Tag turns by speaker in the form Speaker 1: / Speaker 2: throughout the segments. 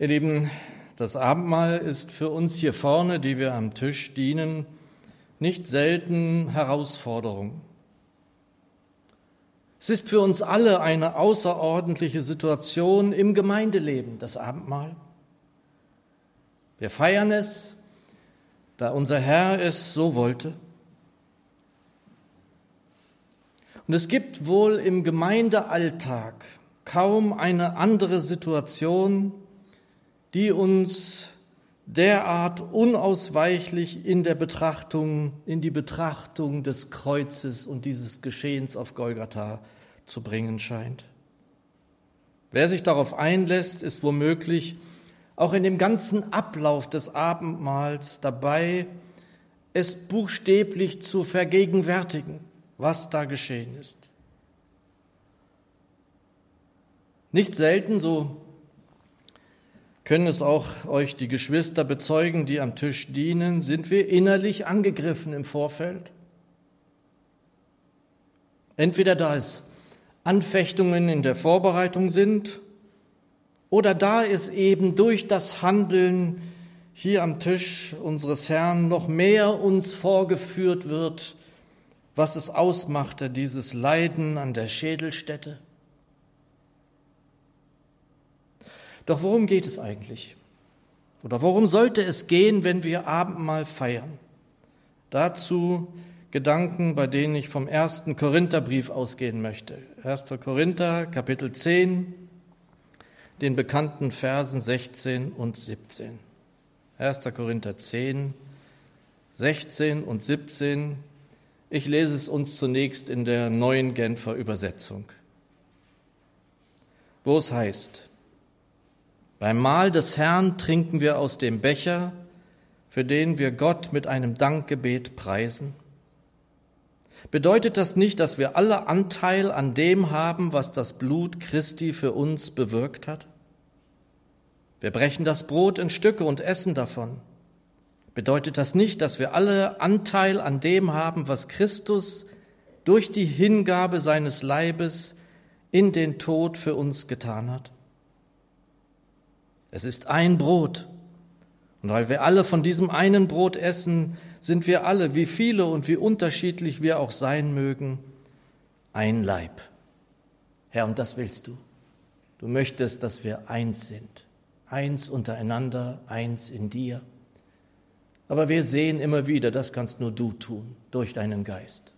Speaker 1: Ihr Lieben, das Abendmahl ist für uns hier vorne, die wir am Tisch dienen, nicht selten Herausforderung. Es ist für uns alle eine außerordentliche Situation im Gemeindeleben, das Abendmahl. Wir feiern es, da unser Herr es so wollte. Und es gibt wohl im Gemeindealltag kaum eine andere Situation, die uns derart unausweichlich in der Betrachtung, in die Betrachtung des Kreuzes und dieses Geschehens auf Golgatha zu bringen scheint. Wer sich darauf einlässt, ist womöglich auch in dem ganzen Ablauf des Abendmahls dabei, es buchstäblich zu vergegenwärtigen, was da geschehen ist. Nicht selten, so können es auch euch die Geschwister bezeugen, die am Tisch dienen, sind wir innerlich angegriffen im Vorfeld. Entweder da es Anfechtungen in der Vorbereitung sind oder da es eben durch das Handeln hier am Tisch unseres Herrn noch mehr uns vorgeführt wird, was es ausmachte, dieses Leiden an der Schädelstätte. Doch worum geht es eigentlich? Oder worum sollte es gehen, wenn wir Abendmahl feiern? Dazu Gedanken, bei denen ich vom ersten Korintherbrief ausgehen möchte. 1. Korinther, Kapitel 10, den bekannten Versen 16 und 17. 1. Korinther 10, 16 und 17. Ich lese es uns zunächst in der neuen Genfer Übersetzung, wo es heißt, beim Mahl des Herrn trinken wir aus dem Becher, für den wir Gott mit einem Dankgebet preisen. Bedeutet das nicht, dass wir alle Anteil an dem haben, was das Blut Christi für uns bewirkt hat? Wir brechen das Brot in Stücke und essen davon. Bedeutet das nicht, dass wir alle Anteil an dem haben, was Christus durch die Hingabe seines Leibes in den Tod für uns getan hat? Es ist ein Brot. Und weil wir alle von diesem einen Brot essen, sind wir alle, wie viele und wie unterschiedlich wir auch sein mögen, ein Leib. Herr, und das willst du. Du möchtest, dass wir eins sind. Eins untereinander, eins in dir. Aber wir sehen immer wieder, das kannst nur du tun, durch deinen Geist.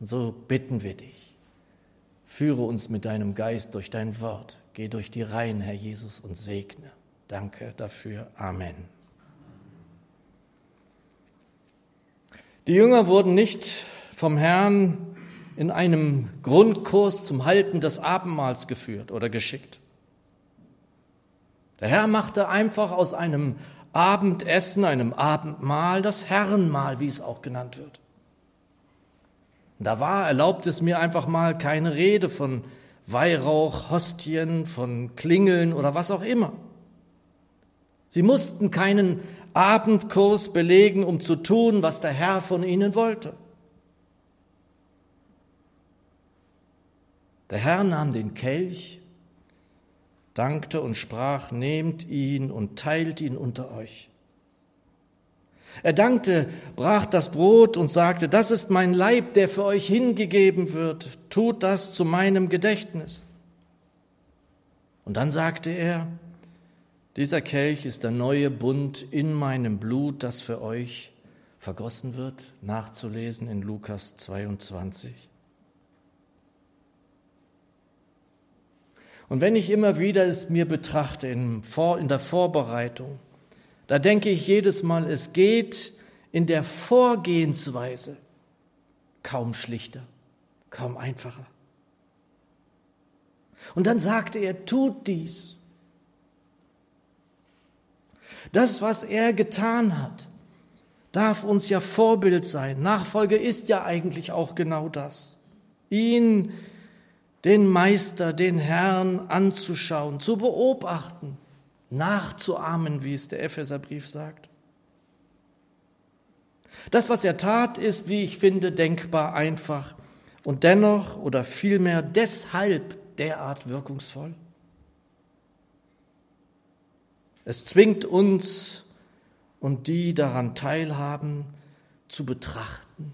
Speaker 1: Und so bitten wir dich, führe uns mit deinem Geist durch dein Wort. Geh durch die Reihen, Herr Jesus, und segne. Danke dafür. Amen. Die Jünger wurden nicht vom Herrn in einem Grundkurs zum Halten des Abendmahls geführt oder geschickt. Der Herr machte einfach aus einem Abendessen, einem Abendmahl, das Herrenmahl, wie es auch genannt wird. Da war, erlaubt es mir einfach mal, keine Rede von Weihrauch, Hostien, von Klingeln oder was auch immer. Sie mussten keinen Abendkurs belegen, um zu tun, was der Herr von ihnen wollte. Der Herr nahm den Kelch, dankte und sprach, nehmt ihn und teilt ihn unter euch. Er dankte, brach das Brot und sagte, das ist mein Leib, der für euch hingegeben wird, tut das zu meinem Gedächtnis. Und dann sagte er, dieser Kelch ist der neue Bund in meinem Blut, das für euch vergossen wird, nachzulesen in Lukas 22. Und wenn ich immer wieder es mir betrachte in, der Vorbereitung, da denke ich jedes Mal, es geht in der Vorgehensweise kaum schlichter, kaum einfacher. Und dann sagte er, tut dies. Das, was er getan hat, darf uns ja Vorbild sein. Nachfolge ist ja eigentlich auch genau das. Ihn, den Meister, den Herrn anzuschauen, zu beobachten, nachzuahmen, wie es der Epheserbrief sagt. Das, was er tat, ist, wie ich finde, denkbar einfach und dennoch oder vielmehr deshalb derart wirkungsvoll. Es zwingt uns und die daran teilhaben, zu betrachten.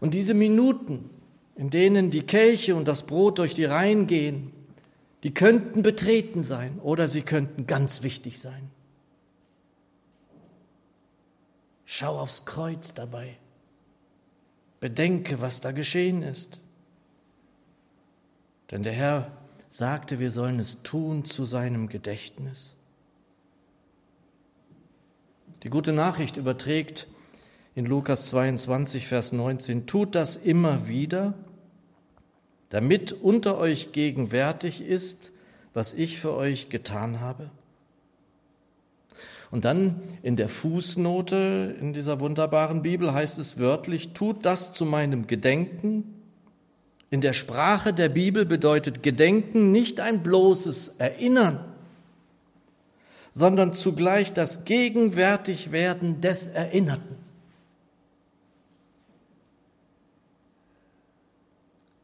Speaker 1: Und diese Minuten, in denen die Kelche und das Brot durch die Reihen gehen, die könnten betreten sein oder sie könnten ganz wichtig sein. Schau aufs Kreuz dabei. Bedenke, was da geschehen ist. Denn der Herr sagte, wir sollen es tun zu seinem Gedächtnis. Die gute Nachricht überträgt in Lukas 22, Vers 19, tut das immer wieder, damit unter euch gegenwärtig ist, was ich für euch getan habe. Und dann in der Fußnote in dieser wunderbaren Bibel heißt es wörtlich, tut das zu meinem Gedenken. In der Sprache der Bibel bedeutet Gedenken nicht ein bloßes Erinnern, sondern zugleich das Gegenwärtigwerden des Erinnerten.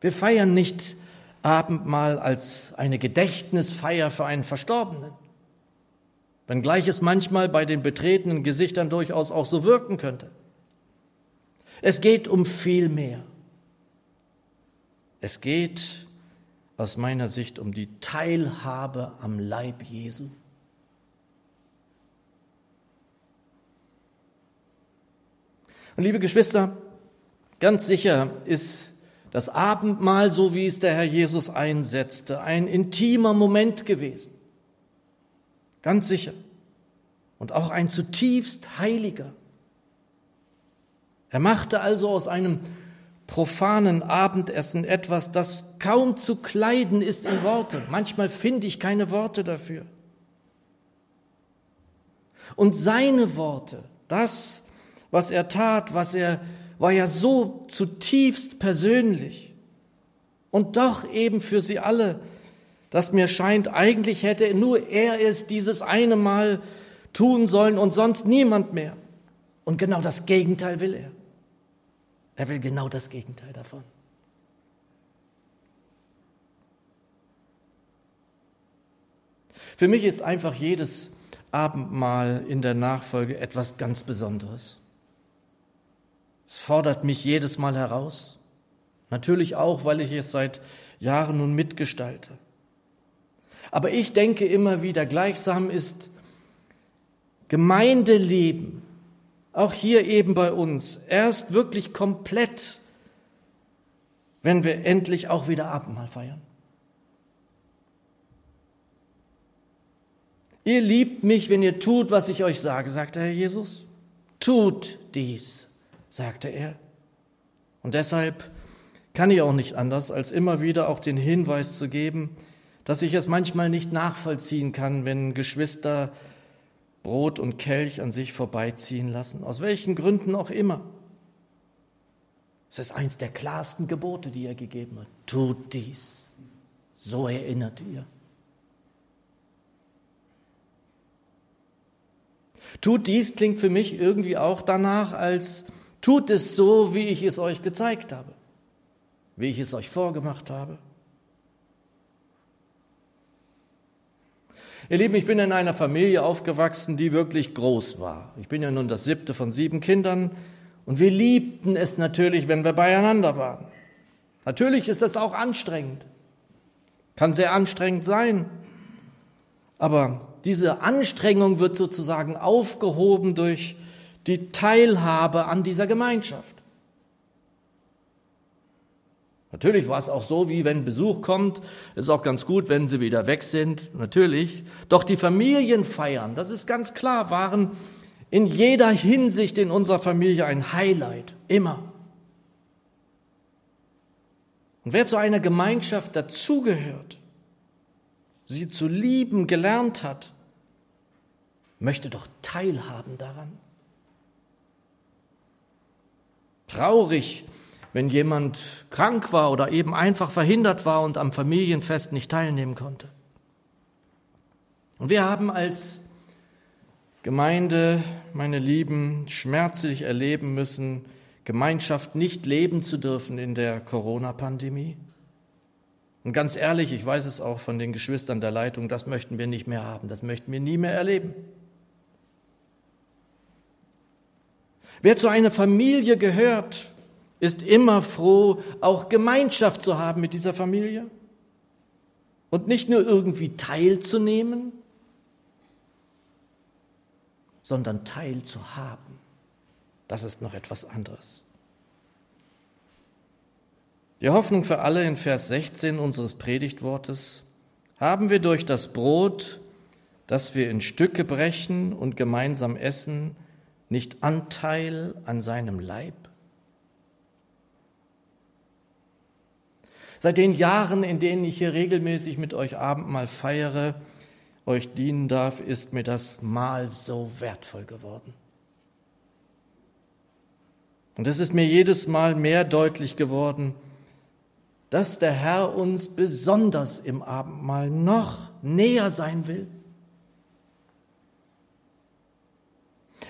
Speaker 1: Wir feiern nicht Abendmahl als eine Gedächtnisfeier für einen Verstorbenen, wenngleich es manchmal bei den betretenen Gesichtern durchaus auch so wirken könnte. Es geht um viel mehr. Es geht aus meiner Sicht um die Teilhabe am Leib Jesu. Und liebe Geschwister, ganz sicher ist das Abendmahl, so wie es der Herr Jesus einsetzte, ein intimer Moment gewesen. Ganz sicher. Und auch ein zutiefst heiliger. Er machte also aus einem profanen Abendessen etwas, das kaum zu kleiden ist in Worte. Manchmal finde ich keine Worte dafür. Und seine Worte, das, was er tat, was er war ja so zutiefst persönlich und doch eben für sie alle, dass mir scheint, eigentlich hätte nur er es dieses eine Mal tun sollen und sonst niemand mehr. Und genau das Gegenteil will er. Er will genau das Gegenteil davon. Für mich ist einfach jedes Abendmahl in der Nachfolge etwas ganz Besonderes. Es fordert mich jedes Mal heraus. Natürlich auch, weil ich es seit Jahren nun mitgestalte. Aber ich denke immer wieder, gleichsam ist Gemeindeleben, auch hier eben bei uns, erst wirklich komplett, wenn wir endlich auch wieder Abendmahl feiern. Ihr liebt mich, wenn ihr tut, was ich euch sage, sagt der Herr Jesus. Tut dies sagte er. Und deshalb kann ich auch nicht anders, als immer wieder auch den Hinweis zu geben, dass ich es manchmal nicht nachvollziehen kann, wenn Geschwister Brot und Kelch an sich vorbeiziehen lassen, aus welchen Gründen auch immer. Es ist eins der klarsten Gebote, die er gegeben hat. Tut dies. So erinnert ihr. Tut dies klingt für mich irgendwie auch danach, als Tut es so, wie ich es euch gezeigt habe, wie ich es euch vorgemacht habe. Ihr Lieben, ich bin in einer Familie aufgewachsen, die wirklich groß war. Ich bin ja nun das siebte von sieben Kindern und wir liebten es natürlich, wenn wir beieinander waren. Natürlich ist das auch anstrengend, kann sehr anstrengend sein, aber diese Anstrengung wird sozusagen aufgehoben durch die Teilhabe an dieser Gemeinschaft. Natürlich war es auch so, wie wenn Besuch kommt, ist auch ganz gut, wenn sie wieder weg sind, natürlich. Doch die Familienfeiern, das ist ganz klar, waren in jeder Hinsicht in unserer Familie ein Highlight, immer. Und wer zu einer Gemeinschaft dazugehört, sie zu lieben gelernt hat, möchte doch teilhaben daran. Traurig, wenn jemand krank war oder eben einfach verhindert war und am Familienfest nicht teilnehmen konnte. Und wir haben als Gemeinde, meine Lieben, schmerzlich erleben müssen, Gemeinschaft nicht leben zu dürfen in der Corona-Pandemie. Und ganz ehrlich, ich weiß es auch von den Geschwistern der Leitung, das möchten wir nicht mehr haben, das möchten wir nie mehr erleben. Wer zu einer Familie gehört, ist immer froh, auch Gemeinschaft zu haben mit dieser Familie und nicht nur irgendwie teilzunehmen, sondern Teil zu haben. Das ist noch etwas anderes. Die Hoffnung für alle in Vers 16 unseres Predigtwortes haben wir durch das Brot, das wir in Stücke brechen und gemeinsam essen, nicht Anteil an seinem Leib? Seit den Jahren, in denen ich hier regelmäßig mit euch Abendmahl feiere, euch dienen darf, ist mir das Mahl so wertvoll geworden. Und es ist mir jedes Mal mehr deutlich geworden, dass der Herr uns besonders im Abendmahl noch näher sein will.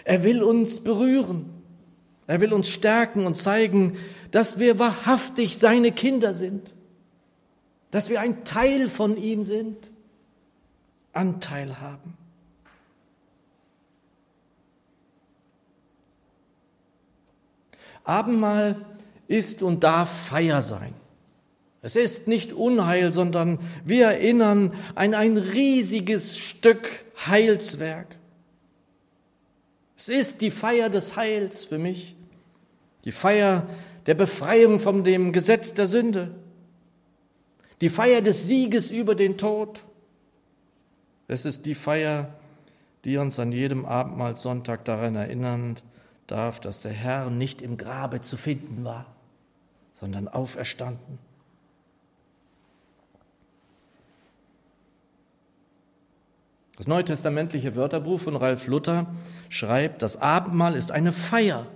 Speaker 1: Er will uns berühren. Er will uns stärken und zeigen, dass wir wahrhaftig seine Kinder sind, dass wir ein Teil von ihm sind, Anteil haben. Abendmahl ist und darf Feier sein. Es ist nicht Unheil, sondern wir erinnern an ein riesiges Stück Heilswerk. Es ist die Feier des Heils für mich, die Feier der Befreiung von dem Gesetz der Sünde, die Feier des Sieges über den Tod. Es ist die Feier, die uns an jedem Abendmahlsonntag daran erinnern darf, dass der Herr nicht im Grabe zu finden war, sondern auferstanden. Das neutestamentliche Wörterbuch von Ralf Luther schreibt, das Abendmahl ist eine Feier.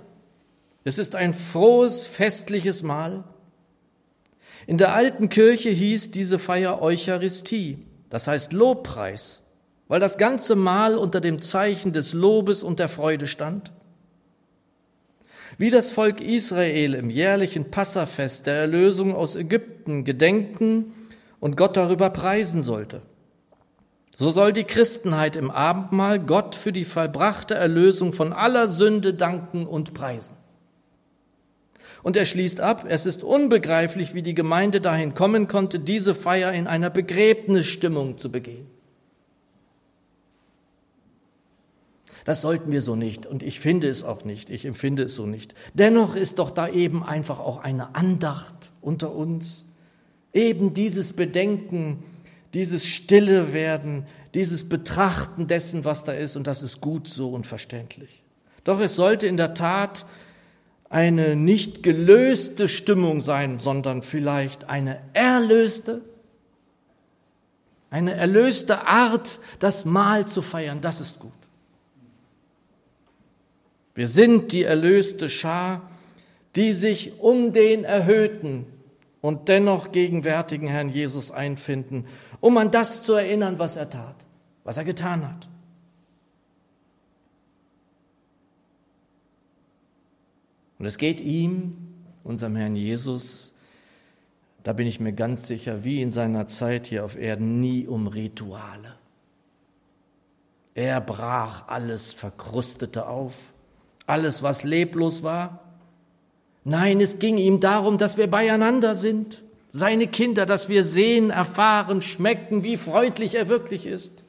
Speaker 1: Es ist ein frohes, festliches Mahl. In der alten Kirche hieß diese Feier Eucharistie, das heißt Lobpreis, weil das ganze Mahl unter dem Zeichen des Lobes und der Freude stand. Wie das Volk Israel im jährlichen Passafest der Erlösung aus Ägypten gedenken und Gott darüber preisen sollte. So soll die Christenheit im Abendmahl Gott für die vollbrachte Erlösung von aller Sünde danken und preisen. Und er schließt ab, es ist unbegreiflich, wie die Gemeinde dahin kommen konnte, diese Feier in einer Begräbnisstimmung zu begehen. Das sollten wir so nicht und ich finde es auch nicht, ich empfinde es so nicht. Dennoch ist doch da eben einfach auch eine Andacht unter uns, eben dieses Bedenken, dieses stille werden, dieses Betrachten dessen, was da ist, und das ist gut so und verständlich. Doch es sollte in der Tat eine nicht gelöste Stimmung sein, sondern vielleicht eine erlöste, eine erlöste Art, das Mahl zu feiern. Das ist gut. Wir sind die erlöste Schar, die sich um den erhöhten und dennoch gegenwärtigen Herrn Jesus einfinden um an das zu erinnern, was er tat, was er getan hat. Und es geht ihm, unserem Herrn Jesus, da bin ich mir ganz sicher, wie in seiner Zeit hier auf Erden, nie um Rituale. Er brach alles Verkrustete auf, alles, was leblos war. Nein, es ging ihm darum, dass wir beieinander sind seine Kinder, dass wir sehen, erfahren, schmecken, wie freundlich er wirklich ist.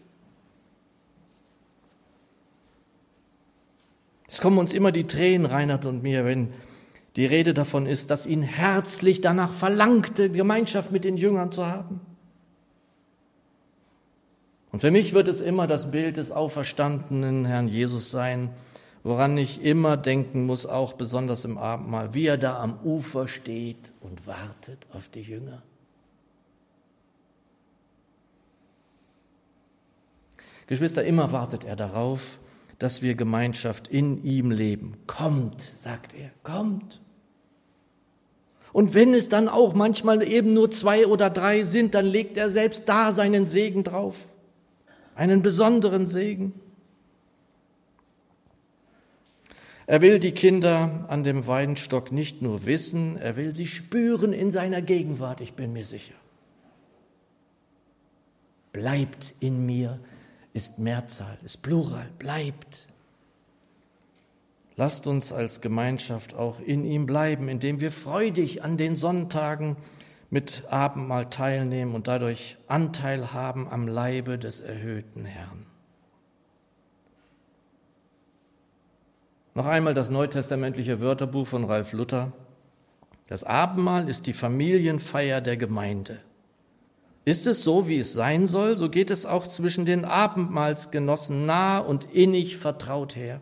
Speaker 1: Es kommen uns immer die Tränen, Reinhard und mir, wenn die Rede davon ist, dass ihn herzlich danach verlangte, Gemeinschaft mit den Jüngern zu haben. Und für mich wird es immer das Bild des auferstandenen Herrn Jesus sein, woran ich immer denken muss, auch besonders im Abendmahl, wie er da am Ufer steht und wartet auf die Jünger. Geschwister, immer wartet er darauf, dass wir Gemeinschaft in ihm leben. Kommt, sagt er, kommt. Und wenn es dann auch manchmal eben nur zwei oder drei sind, dann legt er selbst da seinen Segen drauf, einen besonderen Segen. Er will die Kinder an dem Weinstock nicht nur wissen, er will sie spüren in seiner Gegenwart, ich bin mir sicher. bleibt in mir, ist Mehrzahl, ist Plural, bleibt. Lasst uns als Gemeinschaft auch in ihm bleiben, indem wir freudig an den Sonntagen mit Abendmahl teilnehmen und dadurch Anteil haben am Leibe des erhöhten Herrn. Noch einmal das neutestamentliche Wörterbuch von Ralf Luther. Das Abendmahl ist die Familienfeier der Gemeinde. Ist es so, wie es sein soll, so geht es auch zwischen den Abendmahlsgenossen nah und innig vertraut her.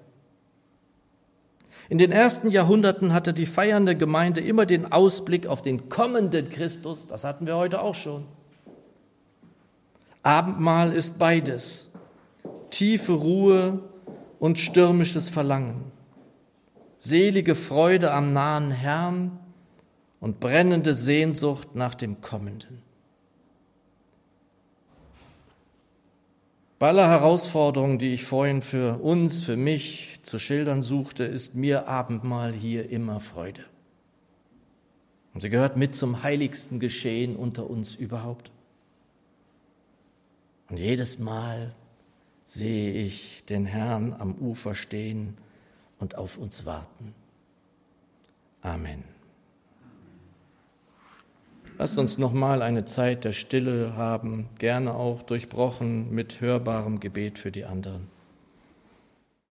Speaker 1: In den ersten Jahrhunderten hatte die feiernde Gemeinde immer den Ausblick auf den kommenden Christus, das hatten wir heute auch schon. Abendmahl ist beides, tiefe Ruhe und stürmisches Verlangen, selige Freude am nahen Herrn und brennende Sehnsucht nach dem Kommenden. Bei aller Herausforderung, die ich vorhin für uns, für mich zu schildern suchte, ist mir Abendmahl hier immer Freude. Und sie gehört mit zum heiligsten Geschehen unter uns überhaupt. Und jedes Mal sehe ich den Herrn am Ufer stehen und auf uns warten. Amen. Lasst uns nochmal eine Zeit der Stille haben, gerne auch durchbrochen mit hörbarem Gebet für die anderen.